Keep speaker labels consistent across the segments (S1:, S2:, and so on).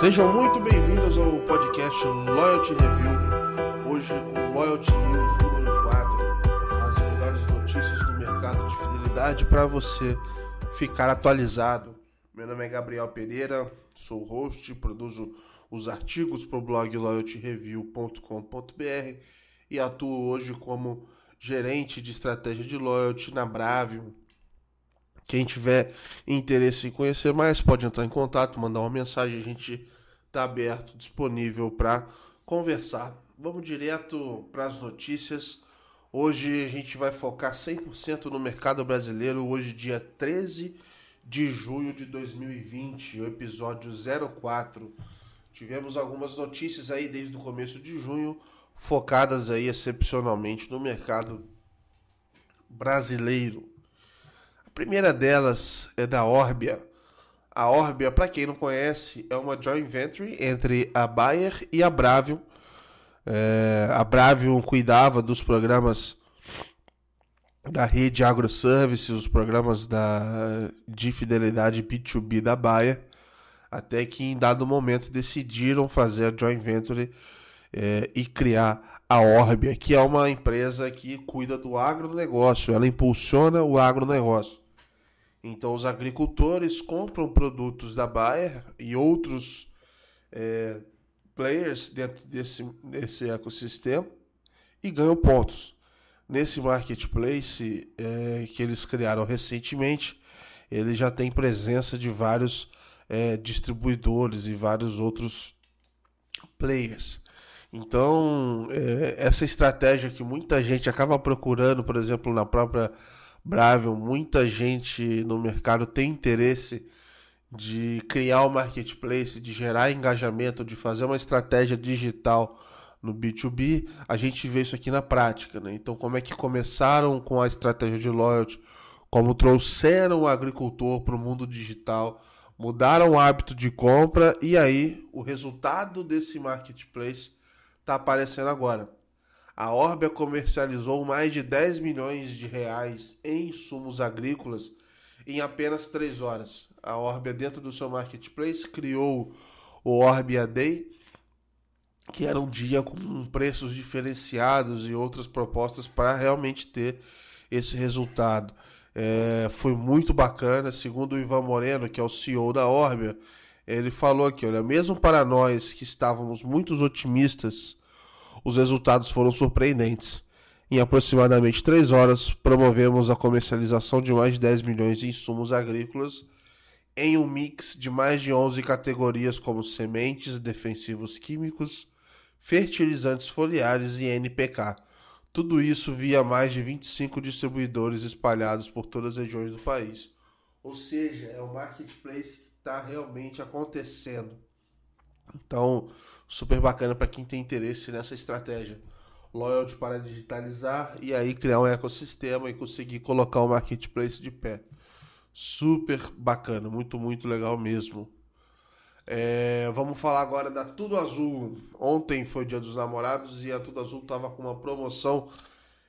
S1: Sejam muito bem-vindos ao podcast Loyalty Review. Hoje com Loyalty News número 4, as melhores notícias do mercado de fidelidade para você ficar atualizado. Meu nome é Gabriel Pereira, sou host, produzo os artigos para o blog loyaltyreview.com.br e atuo hoje como gerente de estratégia de loyalty na Bravium. Quem tiver interesse em conhecer mais, pode entrar em contato, mandar uma mensagem, a gente está aberto, disponível para conversar. Vamos direto para as notícias. Hoje a gente vai focar 100% no mercado brasileiro, hoje dia 13 de junho de 2020, o episódio 04. Tivemos algumas notícias aí desde o começo de junho, focadas aí excepcionalmente no mercado brasileiro primeira delas é da Orbia. A Orbia, para quem não conhece, é uma joint venture entre a Bayer e a Bravium. É, a Bravium cuidava dos programas da rede AgroServices, os programas da, de fidelidade B2B da Bayer, até que em dado momento decidiram fazer a joint venture é, e criar a Orbia, que é uma empresa que cuida do agronegócio, ela impulsiona o agronegócio. Então, os agricultores compram produtos da Bayer e outros é, players dentro desse, desse ecossistema e ganham pontos. Nesse marketplace é, que eles criaram recentemente, ele já tem presença de vários é, distribuidores e vários outros players. Então, é, essa estratégia que muita gente acaba procurando, por exemplo, na própria Bravel, muita gente no mercado tem interesse de criar um marketplace, de gerar engajamento, de fazer uma estratégia digital no B2B, a gente vê isso aqui na prática, né? Então, como é que começaram com a estratégia de loyalty, como trouxeram o agricultor para o mundo digital, mudaram o hábito de compra e aí o resultado desse marketplace está aparecendo agora a Orbia comercializou mais de 10 milhões de reais em insumos agrícolas em apenas 3 horas. A Orbia, dentro do seu marketplace, criou o Orbia Day, que era um dia com preços diferenciados e outras propostas para realmente ter esse resultado. É, foi muito bacana, segundo o Ivan Moreno, que é o CEO da Orbia, ele falou aqui, olha, mesmo para nós que estávamos muito otimistas os resultados foram surpreendentes. Em aproximadamente 3 horas, promovemos a comercialização de mais de 10 milhões de insumos agrícolas em um mix de mais de 11 categorias como sementes, defensivos químicos, fertilizantes foliares e NPK. Tudo isso via mais de 25 distribuidores espalhados por todas as regiões do país. Ou seja, é o marketplace que está realmente acontecendo. Então, super bacana para quem tem interesse nessa estratégia. Loyalty para digitalizar e aí criar um ecossistema e conseguir colocar o marketplace de pé. Super bacana, muito, muito legal mesmo. É, vamos falar agora da Tudo Azul. Ontem foi Dia dos Namorados e a Tudo Azul estava com uma promoção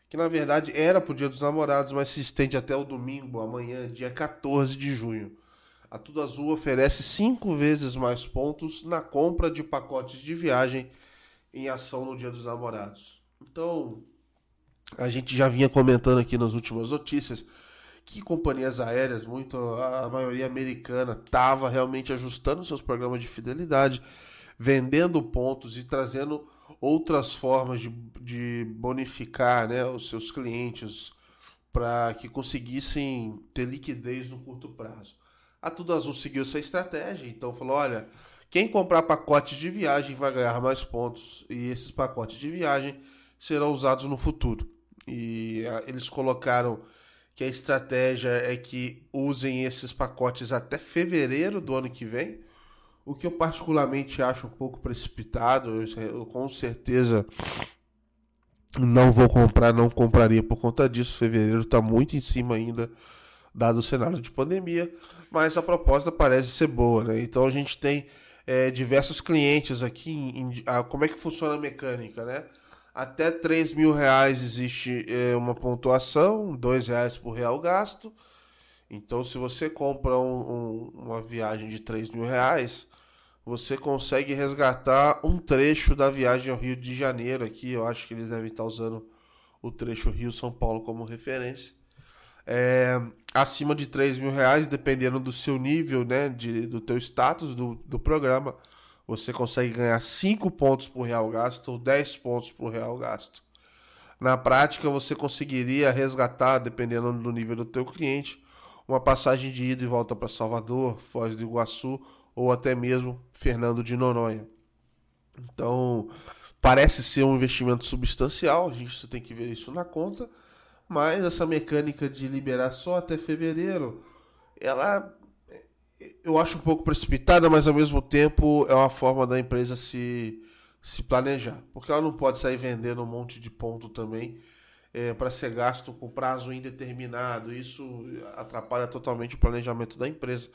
S1: que na verdade era para o Dia dos Namorados, mas se estende até o domingo, amanhã, dia 14 de junho a Tudo Azul oferece cinco vezes mais pontos na compra de pacotes de viagem em ação no Dia dos Namorados. Então, a gente já vinha comentando aqui nas últimas notícias que companhias aéreas, muito a maioria americana, estava realmente ajustando seus programas de fidelidade, vendendo pontos e trazendo outras formas de, de bonificar né, os seus clientes para que conseguissem ter liquidez no curto prazo. A Tudo Azul seguiu essa estratégia, então falou: olha, quem comprar pacotes de viagem vai ganhar mais pontos e esses pacotes de viagem serão usados no futuro. E eles colocaram que a estratégia é que usem esses pacotes até fevereiro do ano que vem, o que eu particularmente acho um pouco precipitado. Eu, eu com certeza não vou comprar, não compraria por conta disso. Fevereiro está muito em cima ainda, dado o cenário de pandemia mas a proposta parece ser boa, né? Então a gente tem é, diversos clientes aqui. Em, a, como é que funciona a mecânica, né? Até 3 mil reais existe é, uma pontuação, 2 reais por real gasto. Então, se você compra um, um, uma viagem de 3 mil reais, você consegue resgatar um trecho da viagem ao Rio de Janeiro aqui. Eu acho que eles devem estar usando o trecho Rio-São Paulo como referência. É, acima de 3 mil reais, dependendo do seu nível, né, de, do teu status do, do programa, você consegue ganhar 5 pontos por real gasto ou 10 pontos por real gasto. Na prática, você conseguiria resgatar, dependendo do nível do teu cliente, uma passagem de ida e volta para Salvador, Foz do Iguaçu ou até mesmo Fernando de Noronha. Então, parece ser um investimento substancial, a gente tem que ver isso na conta, mas essa mecânica de liberar só até fevereiro, ela eu acho um pouco precipitada, mas ao mesmo tempo é uma forma da empresa se, se planejar, porque ela não pode sair vendendo um monte de ponto também é, para ser gasto com prazo indeterminado. Isso atrapalha totalmente o planejamento da empresa.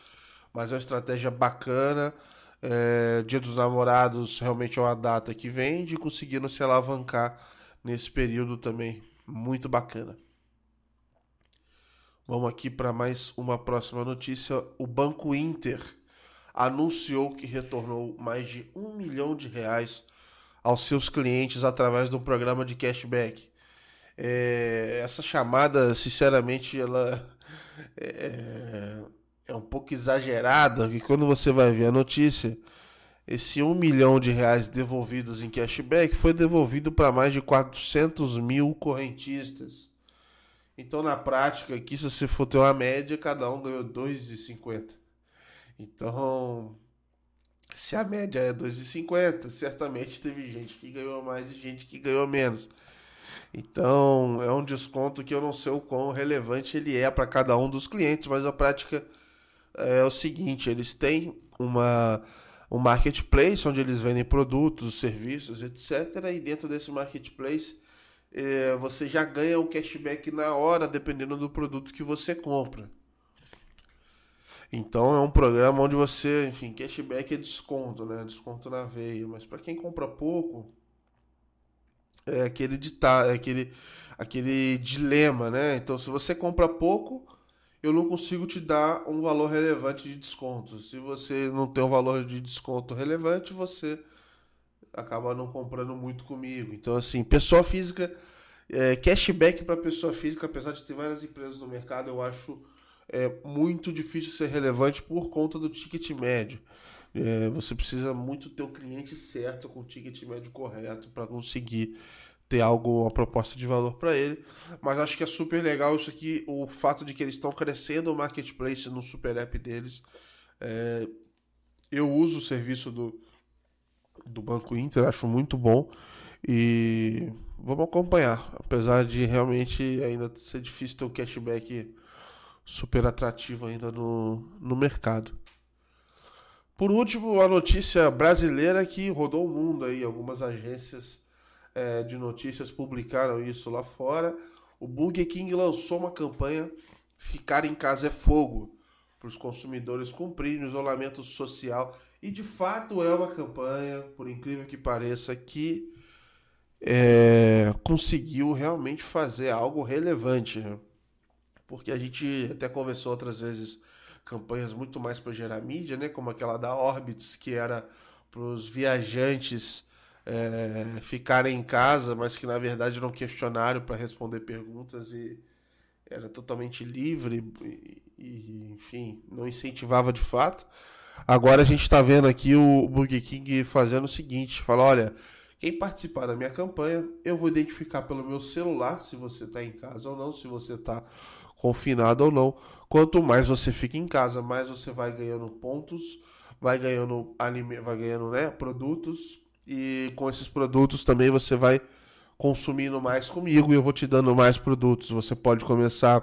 S1: Mas é uma estratégia bacana. É, Dia dos Namorados realmente é uma data que vende, conseguindo se alavancar nesse período também. Muito bacana. Vamos aqui para mais uma próxima notícia. O Banco Inter anunciou que retornou mais de um milhão de reais aos seus clientes através um programa de cashback. É, essa chamada, sinceramente, ela é, é um pouco exagerada, que quando você vai ver a notícia, esse 1 milhão de reais devolvidos em cashback foi devolvido para mais de 400 mil correntistas. Então, na prática, aqui, se você for ter uma média, cada um ganhou 2,50. Então, se a média é 2,50, certamente teve gente que ganhou mais e gente que ganhou menos. Então, é um desconto que eu não sei o quão relevante ele é para cada um dos clientes, mas a prática é o seguinte: eles têm uma, um marketplace onde eles vendem produtos, serviços, etc. E dentro desse marketplace é, você já ganha o cashback na hora, dependendo do produto que você compra. Então é um programa onde você, enfim, cashback é desconto, né? Desconto na veia. Mas para quem compra pouco, é aquele ditado, é aquele, aquele dilema, né? Então, se você compra pouco, eu não consigo te dar um valor relevante de desconto. Se você não tem um valor de desconto relevante, você acaba não comprando muito comigo. Então, assim, pessoa física, é, cashback para pessoa física, apesar de ter várias empresas no mercado, eu acho é, muito difícil ser relevante por conta do ticket médio. É, você precisa muito ter o cliente certo com o ticket médio correto para conseguir ter algo, uma proposta de valor para ele. Mas acho que é super legal isso aqui, o fato de que eles estão crescendo o marketplace no super app deles. É, eu uso o serviço do, do Banco Inter, acho muito bom. E vamos acompanhar. Apesar de realmente ainda ser difícil ter um cashback super atrativo ainda no, no mercado. Por último, a notícia brasileira que rodou o mundo aí, algumas agências é, de notícias publicaram isso lá fora. O Burger King lançou uma campanha Ficar em Casa é Fogo para os consumidores cumprirem o isolamento social. E de fato é uma campanha, por incrível que pareça, que é, conseguiu realmente fazer algo relevante. Né? Porque a gente até conversou outras vezes campanhas muito mais para gerar mídia, né? Como aquela da Orbitz, que era para os viajantes é, ficarem em casa, mas que na verdade era um questionário para responder perguntas e era totalmente livre e, e, enfim, não incentivava de fato. Agora a gente está vendo aqui o Burger King fazendo o seguinte: fala, olha, quem participar da minha campanha, eu vou identificar pelo meu celular se você está em casa ou não, se você está confinado ou não. Quanto mais você fica em casa, mais você vai ganhando pontos, vai ganhando anime, vai ganhando né, produtos e com esses produtos também você vai consumindo mais comigo e eu vou te dando mais produtos. Você pode começar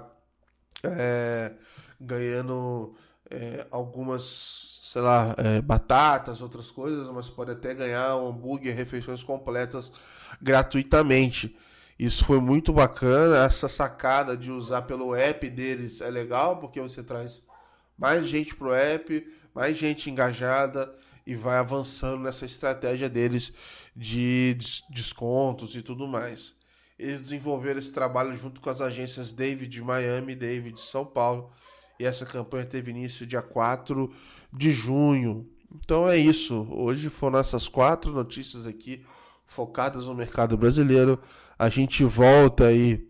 S1: é, ganhando é, algumas, sei lá, é, batatas, outras coisas, mas pode até ganhar um hambúrguer, refeições completas gratuitamente. Isso foi muito bacana. Essa sacada de usar pelo app deles é legal, porque você traz mais gente pro app, mais gente engajada e vai avançando nessa estratégia deles de descontos e tudo mais. Eles desenvolveram esse trabalho junto com as agências David de Miami e David de São Paulo. E essa campanha teve início dia 4 de junho. Então é isso. Hoje foram essas quatro notícias aqui focadas no mercado brasileiro. A gente volta aí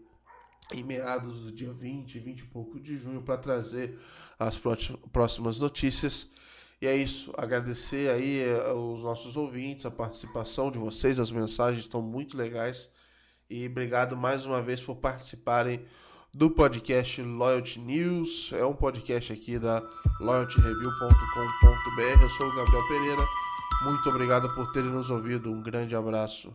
S1: em meados do dia 20, 20 e pouco de junho para trazer as próximas notícias. E é isso, agradecer aí eh, os nossos ouvintes, a participação de vocês, as mensagens estão muito legais. E obrigado mais uma vez por participarem do podcast Loyalty News. É um podcast aqui da loyaltyreview.com.br. Eu sou o Gabriel Pereira. Muito obrigado por terem nos ouvido. Um grande abraço.